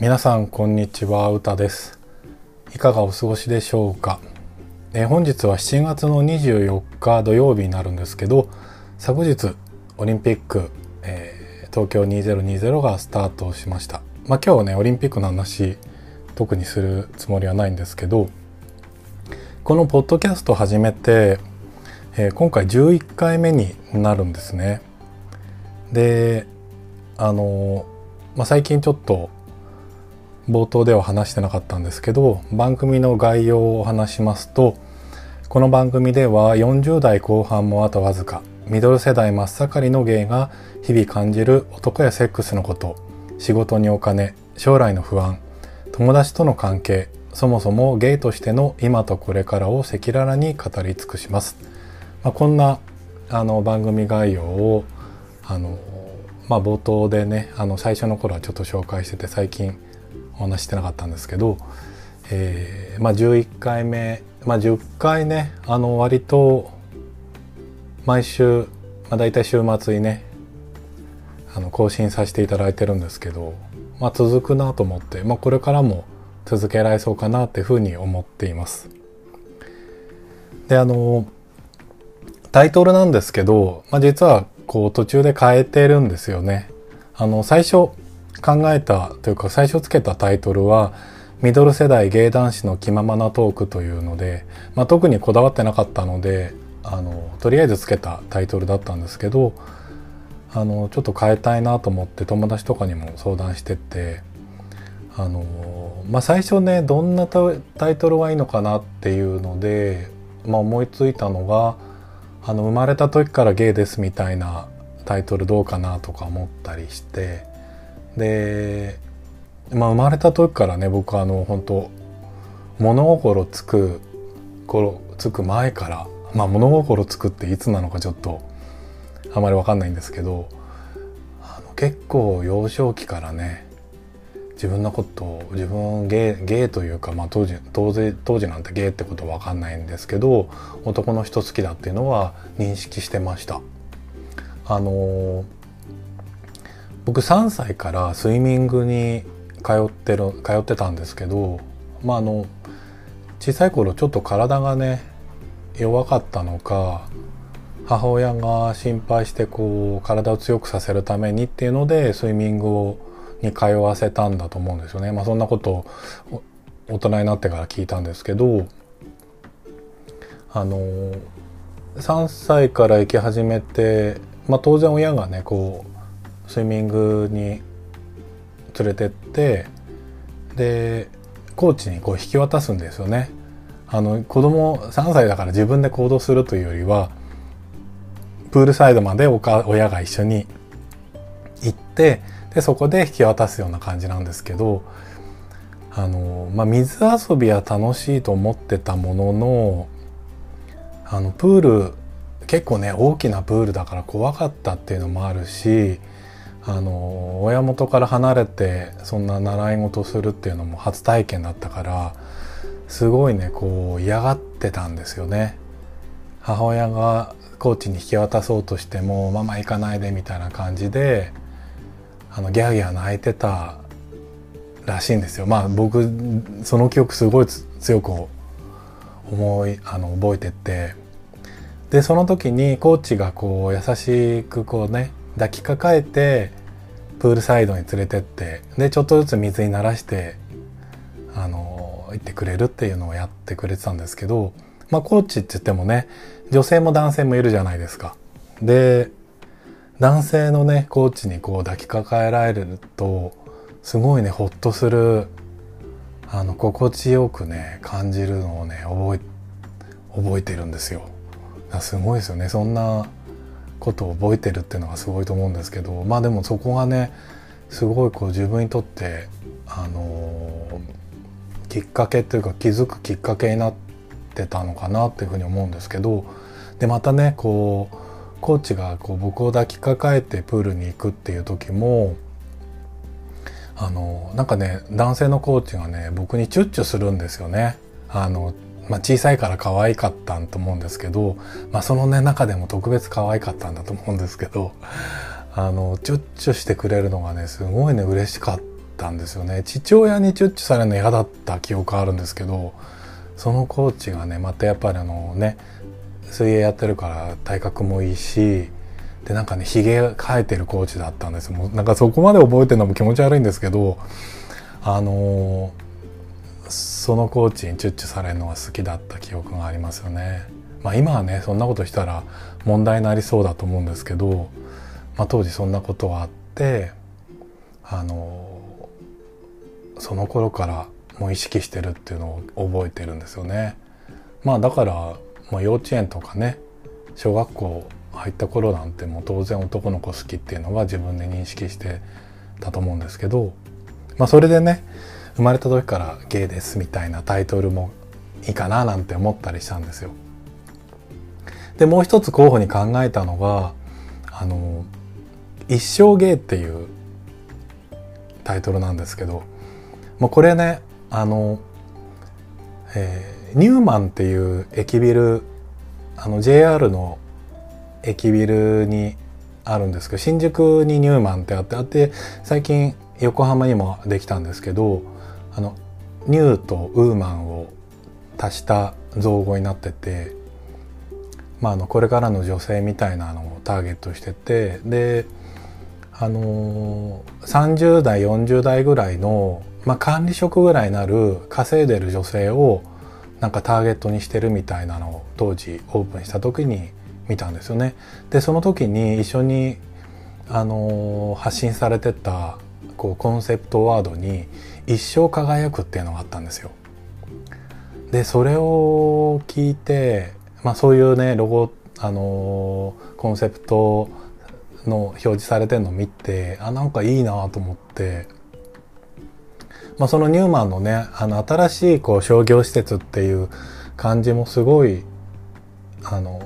皆さんこんにちは。歌です。いかがお過ごしでしょうか、え本日は7月の24日土曜日になるんですけど昨日オリンピック、えー、東京2020がスタートしました。まあ今日はねオリンピックの話特にするつもりはないんですけどこのポッドキャスト始めて、えー、今回11回目になるんですね。であのまあ、最近ちょっと冒頭では話してなかったんですけど番組の概要を話しますとこの番組では40代後半もあとわずかミドル世代真っ盛りのゲイが日々感じる男やセックスのこと仕事にお金将来の不安友達との関係そもそもゲイとしての今とこれからを赤裸々に語り尽くします、まあ、こんなあの番組概要をあの、まあ、冒頭でねあの最初の頃はちょっと紹介してて最近お話してなかったんですけど、えー、まあ、11回目、まあ、10回ねあの割と毎週、まあ、大体週末にねあの更新させていただいてるんですけど、まあ、続くなと思って、まあ、これからも続けられそうかなっていうふうに思っています。であのタイトルなんですけど、まあ、実はこう途中で変えてるんですよね。あの最初考えたというか最初つけたタイトルはミドル世代芸男子の気ままなトークというので、まあ、特にこだわってなかったのであのとりあえずつけたタイトルだったんですけどあのちょっと変えたいなと思って友達とかにも相談してってあの、まあ、最初ねどんなタイトルがいいのかなっていうので、まあ、思いついたのがあの生まれた時からゲイですみたいなタイトルどうかなとか思ったりしてで、まあ、生まれた時からね僕はあの本当物心つく頃つく前からまあ物心つくっていつなのかちょっとあまり分かんないんですけどあの結構幼少期からね自分のことを自分ゲイというか、まあ、当時当時当時なんてゲイってことは分かんないんですけど男の人好きだっていうのは認識してました。あの僕3歳からスイミングに通ってる通ってたんですけどまああの小さい頃ちょっと体がね弱かったのか母親が心配してこう体を強くさせるためにっていうのでスイミングをに通わせたんだと思うんですよね。まあ、そんなことを大人になってから聞いたんですけどあの3歳から行き始めて、まあ、当然親がねこうスイミングに連れてってでコーチにこう引き渡すんですよね。あの子供3歳だから自分で行動するというよりはプールサイドまでおか親が一緒に行ってでそこで引き渡すような感じなんですけどあの、まあ、水遊びは楽しいと思ってたもののあのプール結構ね大きなプールだから怖かったっていうのもあるしあの親元から離れてそんな習い事するっていうのも初体験だったからすごいねこう嫌がってたんですよね。母親がコーチに引き渡そうとしても「ママ行かないで」みたいな感じであのギャーギャー泣いてたらしいんですよ。まあ僕その記憶すごい強く思いあの覚えててでその時にコーチがこう優しくこうね抱きかかえてプールサイドに連れてってでちょっとずつ水に慣らしてあの行ってくれるっていうのをやってくれてたんですけどまあコーチって言ってもね女性も男性もいるじゃないですか。で男性のねコーチにこう抱きかかえられるとすごいねほっとするあの心地よくね感じるのをね覚え覚えてるんですよ。すごいですよねそんなことを覚えてるっていうのがすごいと思うんですけどまあでもそこがねすごいこう自分にとってあのー、きっかけというか気づくきっかけになってたのかなっていうふうに思うんですけどでまたねこうコーチがこう僕を抱きかかえてプールに行くっていう時もあのなんかね男性のコーチがね僕にチュッチュするんですよね。あのまあ、小さいから可愛かったんと思うんですけど、まあ、そのね中でも特別可愛かったんだと思うんですけど あのチュッチュしてくれるのがねすごいね嬉しかっったんですよね。父親にチュッチュされるの嫌だった記憶あるんですけどそのコーチがねまたやっぱりあのね水泳やってるから体格もいいしでなんかねひげ生えてるコーチだったんですもうなんかそこまで覚えてるのも気持ち悪いんですけどあのー、そのコーチにチュッチュされるのが好きだった記憶がありますよね。まあ今はねそんなことしたら問題になりそうだと思うんですけど、まあ、当時そんなことがあってあの、その頃からもう意識してるっていうのを覚えてるんですよね。まあだからもう幼稚園とかね小学校入った頃なんてもう当然男の子好きっていうのが自分で認識してたと思うんですけど、まあ、それでね生まれた時からゲイですみたいなタイトルもいいかななんて思ったりしたんですよ。でもう一つ候補に考えたのがあの「一生ゲイ」っていうタイトルなんですけどもうこれねあの、えー、ニューマンっていう駅ビルあの JR の駅ビルにあるんですけど新宿にニューマンってあってあって最近横浜にもできたんですけどあのニューとウーマンを足した造語になってて、まあ、あのこれからの女性みたいなのをターゲットしててであのー、30代40代ぐらいの、まあ、管理職ぐらいになる稼いでる女性をなんかターゲットにしてるみたいなのを当時オープンした時に見たんですよね。でその時に一緒にあの発信されてたこうコンセプトワードに「一生輝く」っていうのがあったんですよ。でそれを聞いて、まあ、そういうねロゴあのコンセプトの表示されてるのを見てあなんかいいなと思って、まあ、そのニューマンのねあの新しいこう商業施設っていう感じもすごいあの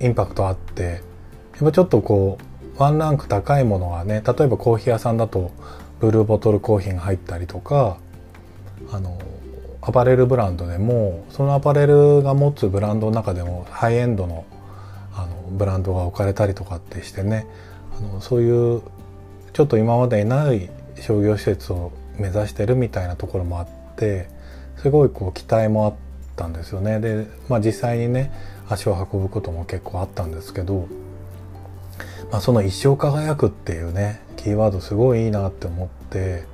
インパクトあってやっぱちょっとこうワンランク高いものがね例えばコーヒー屋さんだとブルーボトルコーヒーが入ったりとかあのアパレルブランドでもそのアパレルが持つブランドの中でもハイエンドのあのブランドが置かれたりとかってしてねあのそういうちょっと今までにない商業施設を目指してるみたいなところもあってすごいこう期待もあったんですよね。で、まあ、実際にね足を運ぶことも結構あったんですけど、まあ、その「一生輝く」っていうねキーワードすごいいいなって思って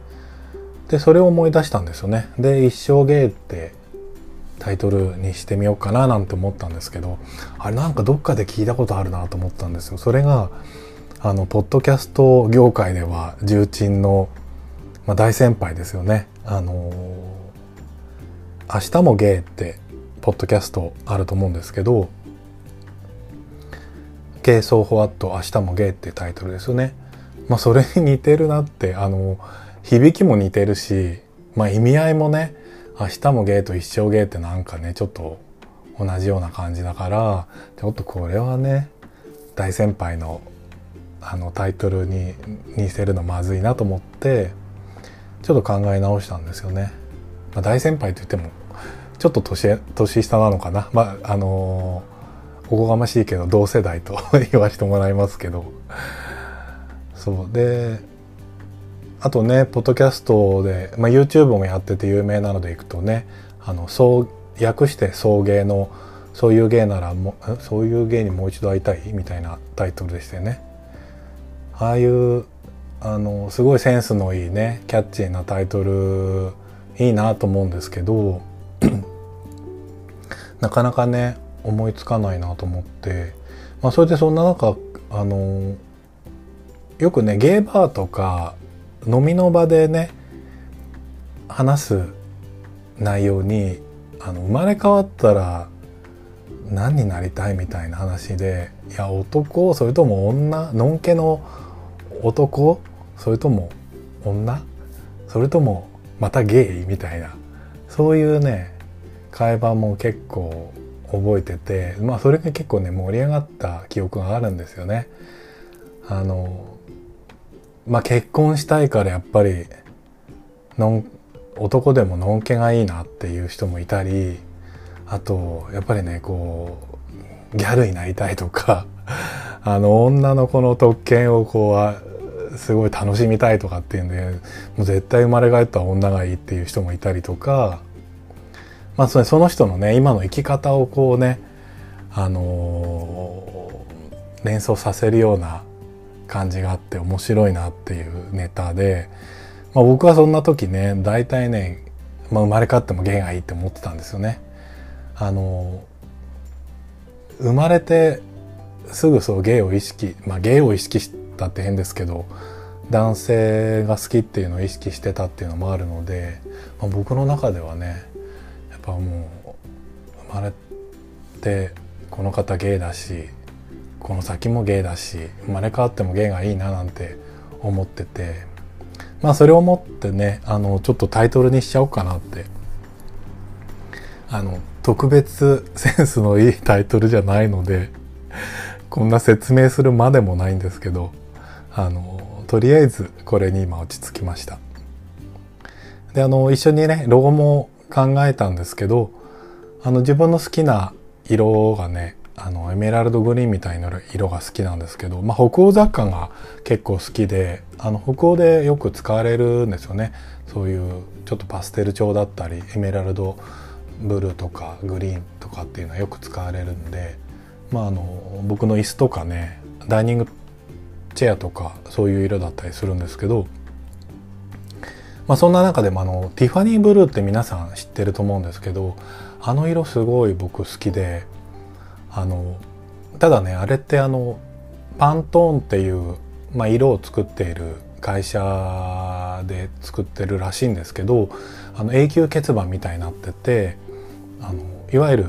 でそれを思い出したんですよね。で「一生芸」ってタイトルにしてみようかななんて思ったんですけどあれなんかどっかで聞いたことあるなと思ったんですよ。それがあのポッドキャスト業界では重鎮の、まあ、大先輩ですよね。あの明日もゲイってポッドキャストあると思うんですけど「ゲイソーホワット明日もゲイ」ってタイトルですよね。まあそれに似てるなってあの響きも似てるし、まあ、意味合いもね明日もゲイと一生ゲイってなんかねちょっと同じような感じだからちょっとこれはね大先輩のあのタイトルに似せるのまずいなと思ってちょっと考え直したんですよね。まあ、大先輩といってもちょっと年年下なのかなまああのおこがましいけど同世代と 言わせてもらいますけど。そう。であとねポッドキャストで、まあ、YouTube もやってて有名なのでいくとねあのそう訳して送迎のそういう芸ならもそういう芸にもう一度会いたいみたいなタイトルでしてね。ああいうあのすごいセンスのいいねキャッチーなタイトルいいなと思うんですけど なかなかね思いつかないなと思って、まあ、それでそんな中あのよくねゲーバーとか飲みの場でね話す内容にあの生まれ変わったら何になりたいみたいな話でいや男それとも女のんけの男それとも女それともまたゲイみたいなそういうね会話も結構覚えててまあそれが結構ね盛り上がった記憶があるんですよね。あのまあ結婚したいからやっぱりのん男でものんけがいいなっていう人もいたりあとやっぱりねこうギャルになりたいとか あの女の子の特権をこうすごい楽しみたいとかっていうんでもう絶対生まれ変わった女がいいっていう人もいたりとかまあその人のね今の生き方をこうねあのー、連想させるような感じがあって面白いなっていうネタで、まあ、僕はそんな時ね大体ね、まあ、生まれ変わっても芸がいいって思ってたんですよね。あのー、生まれてすぐそう芸を意識まあ芸を意識したって変ですけど男性が好きっていうのを意識してたっていうのもあるので、まあ、僕の中ではねぱもう生まれてこの方ゲイだしこの先もゲイだし生まれ変わってもゲイがいいななんて思っててまあそれを思ってねあのちょっとタイトルにしちゃおうかなって。あの特別センスのいいタイトルじゃないのでこんな説明するまでもないんですけどあのとりあえずこれに今落ち着きました。であの一緒にねロゴも考えたんですけどあの自分の好きな色がねあのエメラルドグリーンみたいな色が好きなんですけど、まあ、北欧雑貨が結構好きであの北欧でよく使われるんですよね。そういうちょっとパステル調だったりエメラルドブルーとかグリーンとかっていうのはよく使われるんで、まあ、あの僕の椅子とかねダイニングチェアとかそういう色だったりするんですけど、まあ、そんな中でもあのティファニーブルーって皆さん知ってると思うんですけどあの色すごい僕好きであのただねあれってあのパントーンっていう、まあ、色を作っている会社で作ってるらしいんですけどあの永久欠番みたいになっててあのいわゆる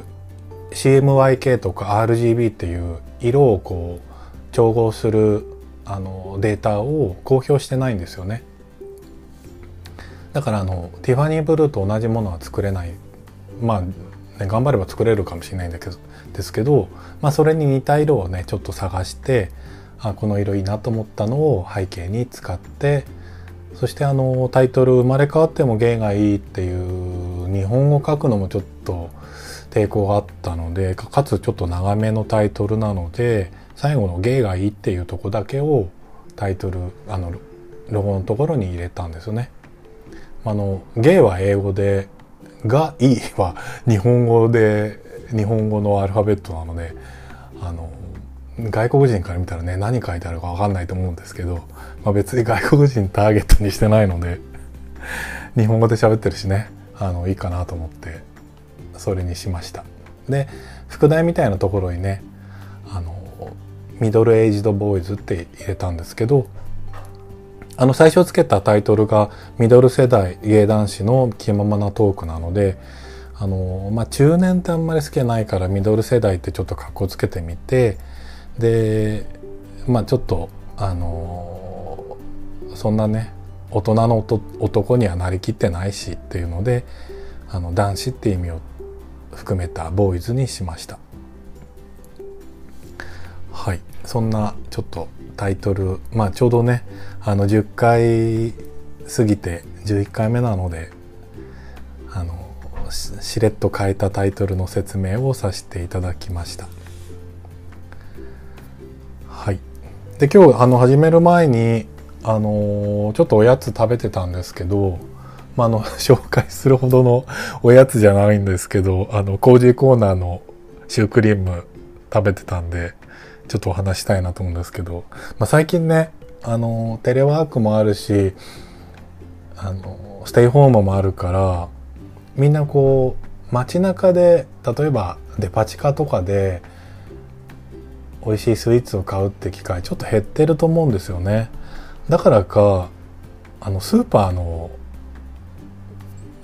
CMYK とか RGB っていう色をこう調合するあのデータを公表してないんですよね。だからあのティファニーブルーと同じものは作れないまあ、ね、頑張れば作れるかもしれないんだけどですけど、まあ、それに似た色をねちょっと探してあこの色いいなと思ったのを背景に使ってそしてあのタイトル「生まれ変わっても芸がいい」っていう日本語書くのもちょっと抵抗があったのでかつちょっと長めのタイトルなので最後の「芸がいい」っていうとこだけをタイトルあのロゴのところに入れたんですよね。あの芸は英語で「がいい」は日本語で日本語のアルファベットなのであの外国人から見たらね何書いてあるか分かんないと思うんですけど、まあ、別に外国人ターゲットにしてないので日本語で喋ってるしねあのいいかなと思ってそれにしました。で副題みたいなところにねあのミドルエイジドボーイズって入れたんですけどあの最初つけたタイトルがミドル世代芸男子の気ままなトークなのであのまあ中年ってあんまり好きじゃないからミドル世代ってちょっと格好つけてみてでまあちょっとあのそんなね大人の男にはなりきってないしっていうのであの男子って意味を含めたボーイズにしました。はい。そんなちょっとタイトルまあちょうどねあの10回過ぎて11回目なのであのしれっと変えたタイトルの説明をさせていただきました。はい。で今日あの始める前にあのちょっとおやつ食べてたんですけど、まあ、あの 紹介するほどのおやつじゃないんですけどあのコージコーナーのシュークリーム食べてたんでちょっとお話したいなと思うんですけど、まあ、最近ねあのテレワークもあるしあのステイホームもあるからみんなこう街中で例えばデパ地下とかで美味しいスイーツを買うって機会ちょっと減ってると思うんですよね。だからかあのスーパーの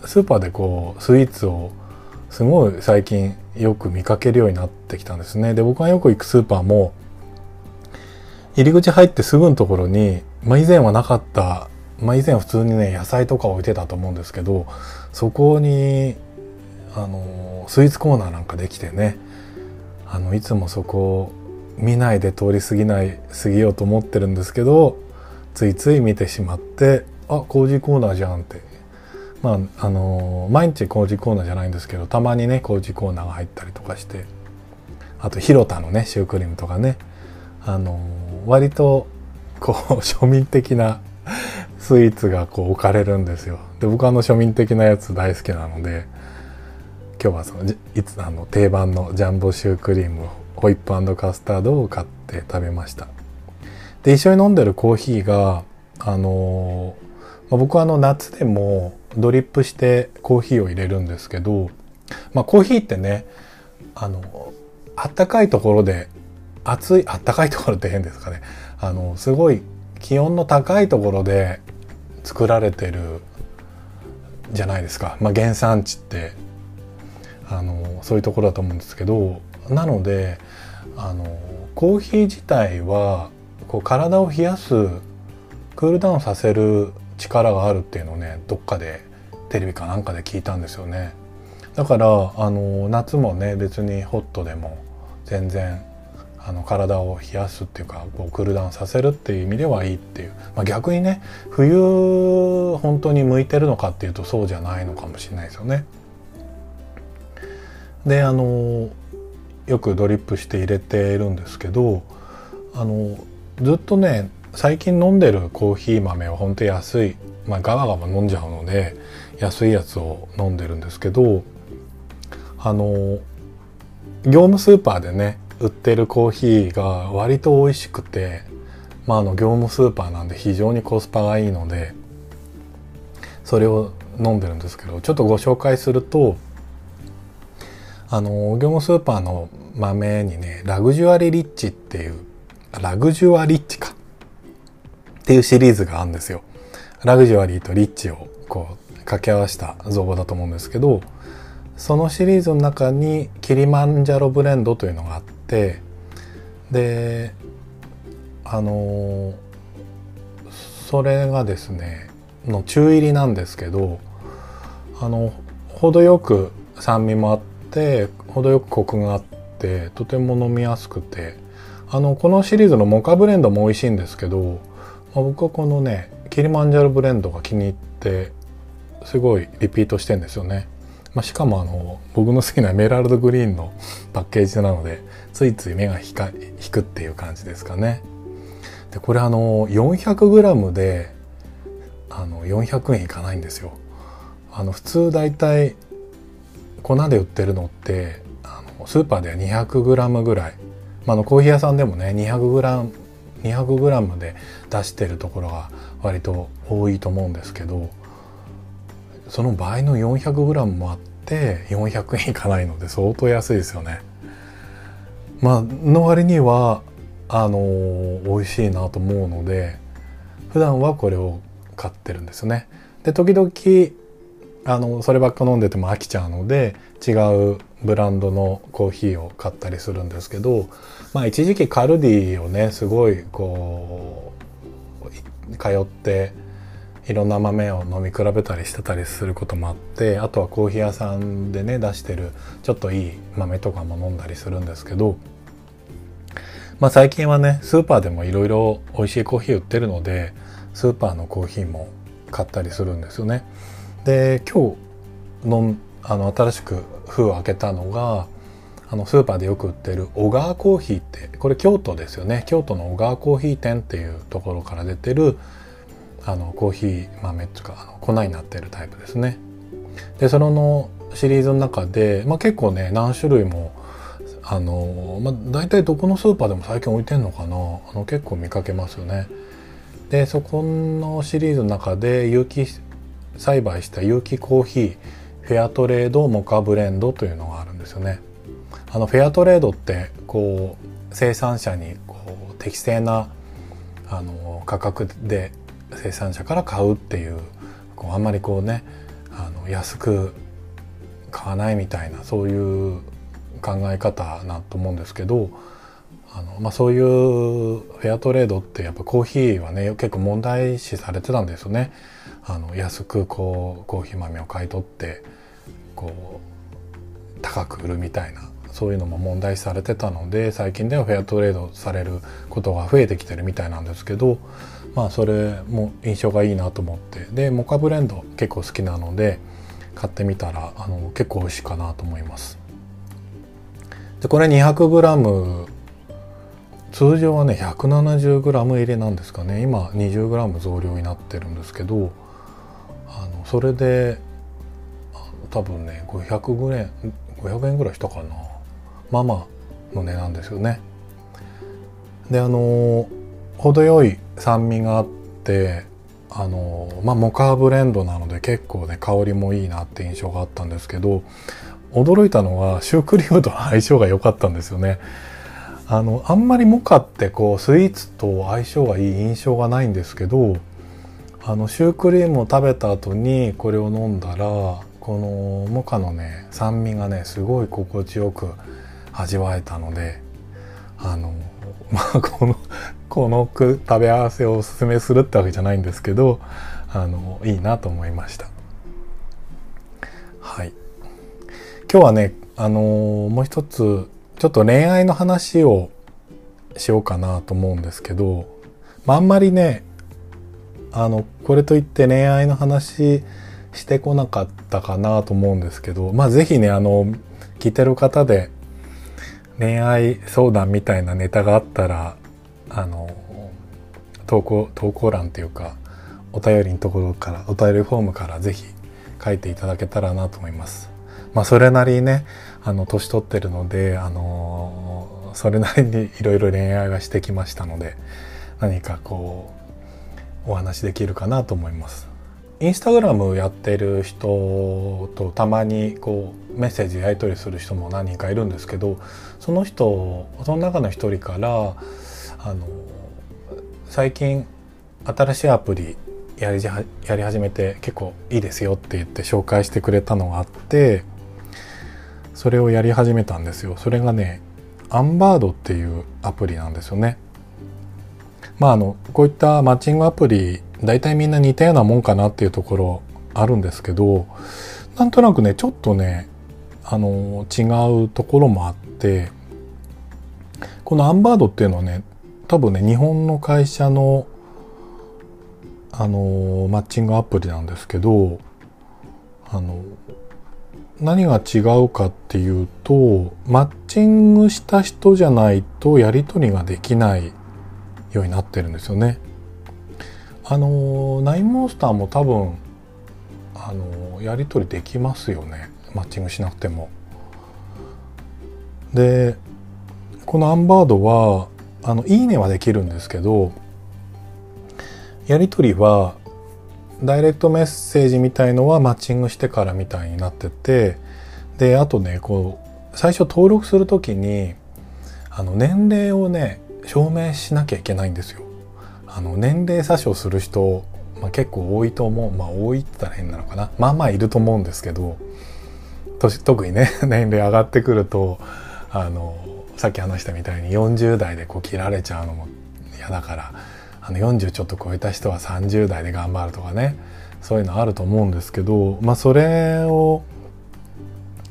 スーパーでこうスイーツをすごい最近よく見かけるようになってきたんですね。で僕がよく行くスーパーも入り口入ってすぐのところに、まあ、以前はなかったまあ以前は普通にね野菜とか置いてたと思うんですけどそこにあのスイーツコーナーなんかできてねあのいつもそこを見ないで通り過ぎない過ぎようと思ってるんですけどついつい見てしまってあ工事コーナーじゃんってまああの毎日工事コーナーじゃないんですけどたまにね工事コーナーが入ったりとかしてあと広田のねシュークリームとかねあの割とこう 庶民的なスイーツがこう置かれるんですよ。で僕はあの庶民的なやつ大好きなので今日はそのいつあの定番のジャンボシュークリームホイップカスタードを買って食べました。で一緒に飲んでるコーヒーがあのまあ、僕はあの夏でもドリップしてコーヒーを入れるんですけど、まあ、コーヒーってねあのあったかいところで暑いあったかいところって変ですかね。あのすごい気温の高いところで作られてるじゃないですか、まあ、原産地ってあのそういうところだと思うんですけどなのであのコーヒー自体はこう体を冷やすクールダウンさせる力があるっていうのをねどっかでテレビかなんかで聞いたんですよね。だからあの夏もね別にホットでも全然あの体を冷やすっていうかこうクールダウンさせるっていう意味ではいいっていう、まあ、逆にね冬本当に向いてるのかっていうとそうじゃないのかもしれないですよね。であのよくドリップして入れているんですけどあのずっとね最近飲んでるコーヒー豆は本当安い、まあ、ガバガバ飲んじゃうので安いやつを飲んでるんですけどあの業務スーパーでね売ってるコーヒーが割と美味しくて、まあ、あの業務スーパーなんで非常にコスパがいいのでそれを飲んでるんですけどちょっとご紹介するとあの業務スーパーの豆にねラグジュアリリッチっていうラグジュアリッチかっていうシリーズがあるんですよ。ラグジュアリーとリッチをこう掛け合わせた造語だと思うんですけどそのシリーズの中にキリマンジャロブレンドというのがあってであのそれがですねの中入りなんですけどあの程よく酸味もあって程よくコクがあってとても飲みやすくてあのこのシリーズのモカブレンドも美味しいんですけど、僕はこのねキリマンジャロブレンドが気に入ってすごいリピートしてんですよね。まあ、しかもあの僕の好きなエメラルドグリーンのパッケージなのでついつい目が引か引くっていう感じですかね。でこれあの 400g であの400円いかないんですよ。あの普通だいたい粉で売ってるのってあのスーパーでは 200g ぐらい、まあ、あのコーヒー屋さんでもね 200g 200g で出してるところが割と多いと思うんですけどその倍の 400g もあって400円いかないので相当安いですよね。まあの割にはあの美味しいなと思うので普段はこれを買ってるんですよね。で時々あのそればっか飲んでても飽きちゃうので違うブランドのコーヒーを買ったりするんですけどまあ一時期カルディをねすごいこう通っていろんな豆を飲み比べたりしてたりすることもあってあとはコーヒー屋さんでね出してるちょっといい豆とかも飲んだりするんですけどまあ最近はねスーパーでもいろいろ美味しいコーヒー売ってるのでスーパーのコーヒーも買ったりするんですよね。で今日のあの新しく封を開けたのがあのスーパーでよく売ってる小川コーヒーってこれ京都ですよね京都の小川コーヒー店っていうところから出てるあのコーヒー豆っていうかあの粉になってるタイプですね。でそのシリーズの中で、まあ、結構ね何種類もあの、まあ、大体どこのスーパーでも最近置いてんのかなあの結構見かけますよね。でそこのシリーズの中で有機栽培した有機コーヒーフェアトレードモカブレンドというのがあるんですよね。あのフェアトレードってこう生産者にこう適正なあの価格で生産者から買うっていうこうあんまりこうねあの安く買わないみたいなそういう考え方なと思うんですけどあの、まあ、そういうフェアトレードってやっぱコーヒーはね結構問題視されてたんですよね。あの安くこうコーヒー豆を買い取ってこう高く売るみたいなそういうのも問題視されてたので最近ではフェアトレードされることが増えてきてるみたいなんですけどまあそれも印象がいいなと思って。でモカブレンド結構好きなので買ってみたらあの結構美味しいかなと思います。でこれ 200g 通常はね 170g 入りなんですかね。今 20g 増量になってるんですけどあのそれで多分ね500円500円ぐらいしたかな。まあまあの値段ですよね。であの程よい酸味があってあのまあモカブレンドなので結構ね香りもいいなって印象があったんですけど驚いたのはシュークリームとの相性が良かったんですよね。あのあんまりモカってこうスイーツと相性がいい印象がないんですけどあのシュークリームを食べた後にこれを飲んだらこのモカのね酸味がねすごい心地よく味わえたのであのまあこのこの食べ合わせをおすすめするってわけじゃないんですけどあのいいなと思いました。はい。今日はねあのもう一つちょっと恋愛の話をしようかなと思うんですけど、まあ、あんまりねあのこれといって恋愛の話してこなかったかなと思うんですけどまあ是非ねあの聞いてる方で恋愛相談みたいなネタがあったらあの投稿投稿欄っていうかお便りのところからお便りフォームから是非書いていただけたらなと思います。まあそれなりにねあの年取ってるのであのそれなりにいろいろ恋愛がしてきましたので何かこうお話できるかなと思います。インスタグラムやってる人とたまにこうメッセージやり取りする人も何人かいるんですけどその人その中の一人からあの最近新しいアプリやりやり始めて結構いいですよって言って紹介してくれたのがあってそれをやり始めたんですよ。それがねアンバードっていうアプリなんですよね。まああのこういったマッチングアプリ大体みんな似たようなもんかなっていうところあるんですけどなんとなくねちょっとねあの違うところもあってこのアンバードっていうのはね多分ね日本の会社のあのマッチングアプリなんですけどあの何が違うかっていうとマッチングした人じゃないとやり取りができないようになってるんですよね。あのナインモンスターも多分あのやり取りできますよねマッチングしなくても。でこのアンバードはあのいいねはできるんですけどやり取りはダイレクトメッセージみたいのはマッチングしてからみたいになっててであとねこう最初登録する時にあの年齢をね証明しなきゃいけないんですよ。あの年齢詐称する人、まあ、結構多いと思うまあ多いって言ったら変なのかなまあまあいると思うんですけど特にね 年齢上がってくるとあのさっき話したみたいに40代でこう切られちゃうのも嫌だからあの40ちょっと超えた人は30代で頑張るとかねそういうのあると思うんですけどまあそれを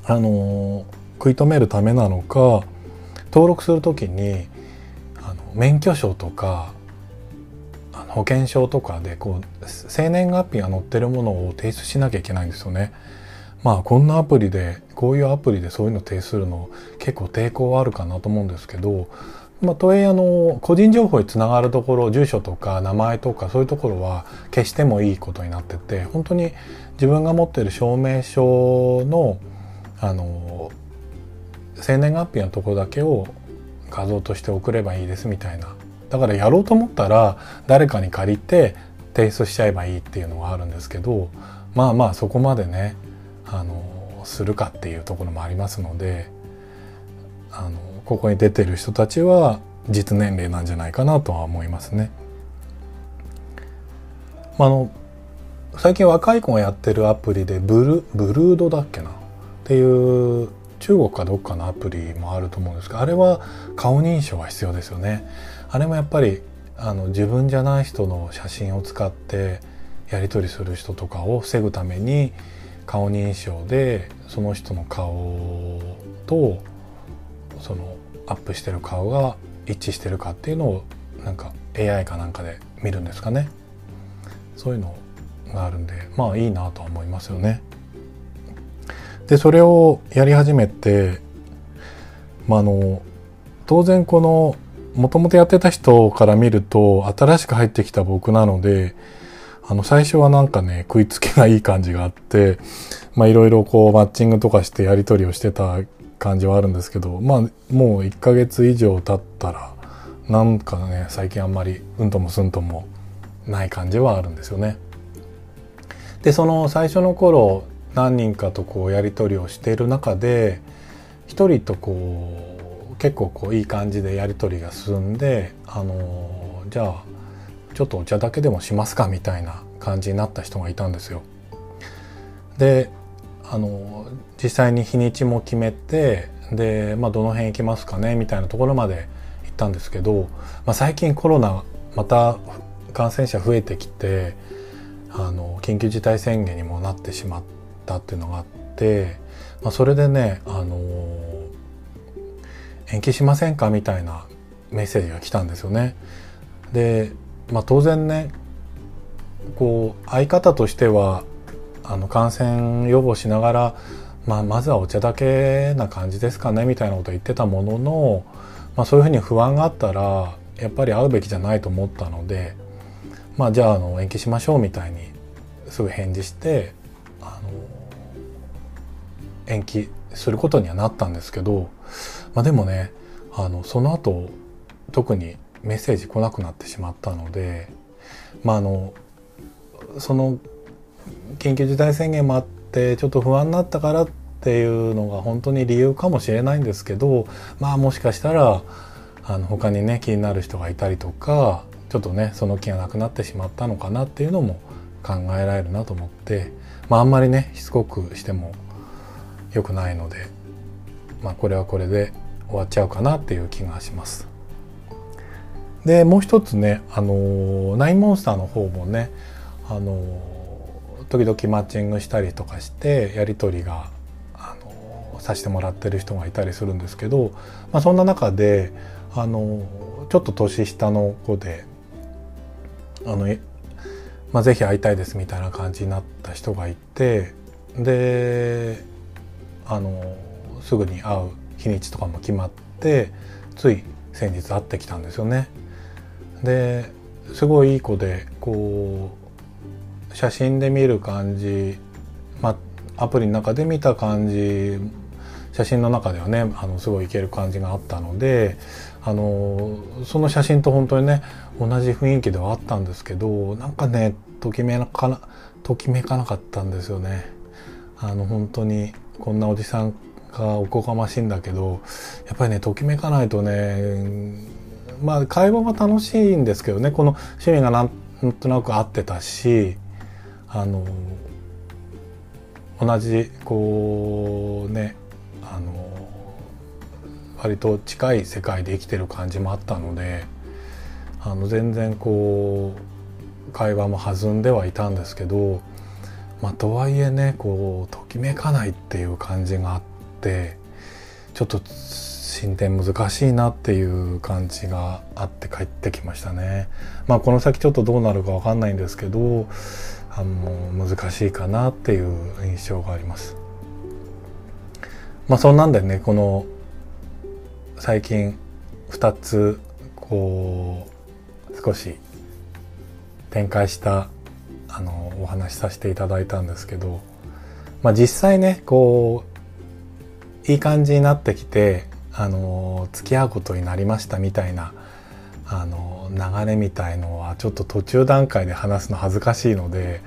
あの食い止めるためなのか登録する時にあの免許証とか保険証とかでこう生年月日が載ってるものを提出しなきゃいけないんですよね。まあこんなアプリでこういうアプリでそういうの提出するの結構抵抗はあるかなと思うんですけどまあ、とはいえあの個人情報につながるところ住所とか名前とかそういうところは消してもいいことになってて本当に自分が持ってる証明書のあの生年月日のところだけを画像として送ればいいですみたいな。だからやろうと思ったら誰かに借りて提出しちゃえばいいっていうのがあるんですけどまあまあそこまでねあのするかっていうところもありますのであのここに出てる人たちは実年齢なんじゃないかなとは思いますね。まあの最近若い子がやってるアプリでブルブルードだっけなっていう中国かどっかのアプリもあると思うんですがあれは顔認証が必要ですよね。あれもやっぱりあの自分じゃない人の写真を使ってやり取りする人とかを防ぐために顔認証でその人の顔とそのアップしてる顔が一致してるかっていうのをなんか AI かなんかで見るんですかねそういうのがあるんでまあいいなとは思いますよね。でそれをやり始めて、まあ、あの当然このもともとやってた人から見ると新しく入ってきた僕なのであの最初はなんかね食いつきがいい感じがあってまあいろいろこうマッチングとかしてやり取りをしてた感じはあるんですけどまあもう1ヶ月以上経ったらなんかね最近あんまりうんともすんともない感じはあるんですよね。でその最初の頃何人かとこうやり取りをしている中で一人とこう結構こういい感じでやり取りが進んであのじゃあちょっとお茶だけでもしますかみたいな感じになった人がいたんですよ。であの実際に日にちも決めてで、まあ、どの辺行きますかねみたいなところまで行ったんですけど、まあ、最近コロナまた感染者増えてきてあの緊急事態宣言にもなってしまったっていうのがあって、まあ、それでねあの延期しませんかみたいなメッセージが来たんですよね。で、まあ、当然ねこう相方としてはあの感染予防しながら、まあ、まずはお茶だけな感じですかねみたいなこと言ってたものの、まあ、そういうふうに不安があったらやっぱり会うべきじゃないと思ったので、まあ、じゃああの延期しましょうみたいにすぐ返事してあの延期することにはなったんですけど、まあ、でもねあのその後特にメッセージ来なくなってしまったので、まあ、あのその緊急事態宣言もあってちょっと不安になったからっていうのが本当に理由かもしれないんですけどまあもしかしたらあの他にね気になる人がいたりとかちょっとねその気がなくなってしまったのかなっていうのも考えられるなと思って、まあ、あんまりねしつこくしても良くないので、まあ、これはこれで終わっちゃうかなっていう気がします。でもう一つねあのナインモンスターの方もねあの時々マッチングしたりとかしてやり取りがあのさせてもらってる人がいたりするんですけど、まあ、そんな中であのちょっと年下の子であの、まあ、ぜひ会いたいですみたいな感じになった人がいてであのすぐに会う日にちとかも決まってつい先日会ってきたんですよね。ですごいいい子でこう写真で見る感じ、ま、アプリの中で見た感じ写真の中ではねあのすごいいける感じがあったのであのその写真と本当にね同じ雰囲気ではあったんですけどなんかねときめかなときめかなかったんですよね。あの本当にこんなおじさんがおこがましいんだけどやっぱりねときめかないとねまあ会話は楽しいんですけどねこの趣味がなんとなく合ってたしあの同じこうねあの割と近い世界で生きてる感じもあったのであの全然こう会話も弾んではいたんですけど、まあ、とはいえねこうときめかないっていう感じがあってちょっと進展難しいなっていう感じがあって帰ってきましたね。まあこの先ちょっとどうなるかわかんないんですけどあの難しいかなっていう印象があります。まあそんなんでねこの最近2つこう少し展開したあのお話しさせていただいたんですけど、まあ、実際ねこういい感じになってきてあの付き合うことになりましたみたいなあの流れみたいのはちょっと途中段階で話すの恥ずかしいので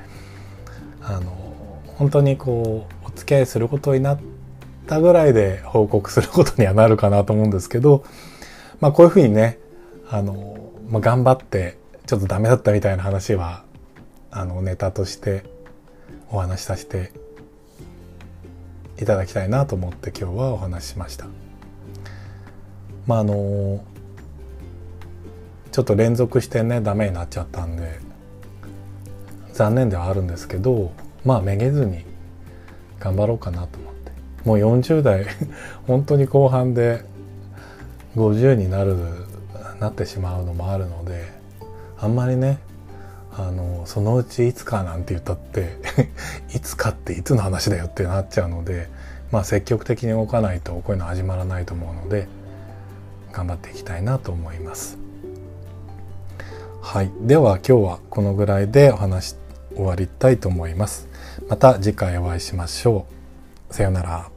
あの本当にこうお付き合いすることになったぐらいで報告することにはなるかなと思うんですけど、まあ、こういうふうにねあの、まあ、頑張ってちょっとダメだったみたいな話はあのネタとしてお話しさせていただきたいなと思って今日はお話ししました。まああのちょっと連続してねダメになっちゃったんで残念ではあるんですけどまあめげずに頑張ろうかなと思って。もう40代 本当に後半で50になるなってしまうのもあるのであんまりねあのそのうちいつかなんて言ったって いつかっていつの話だよってなっちゃうのでまあ積極的に動かないとこういうの始まらないと思うので頑張っていきたいなと思います。はい、では今日はこのぐらいでお話終わりたいと思います。また次回お会いしましょう。さようなら。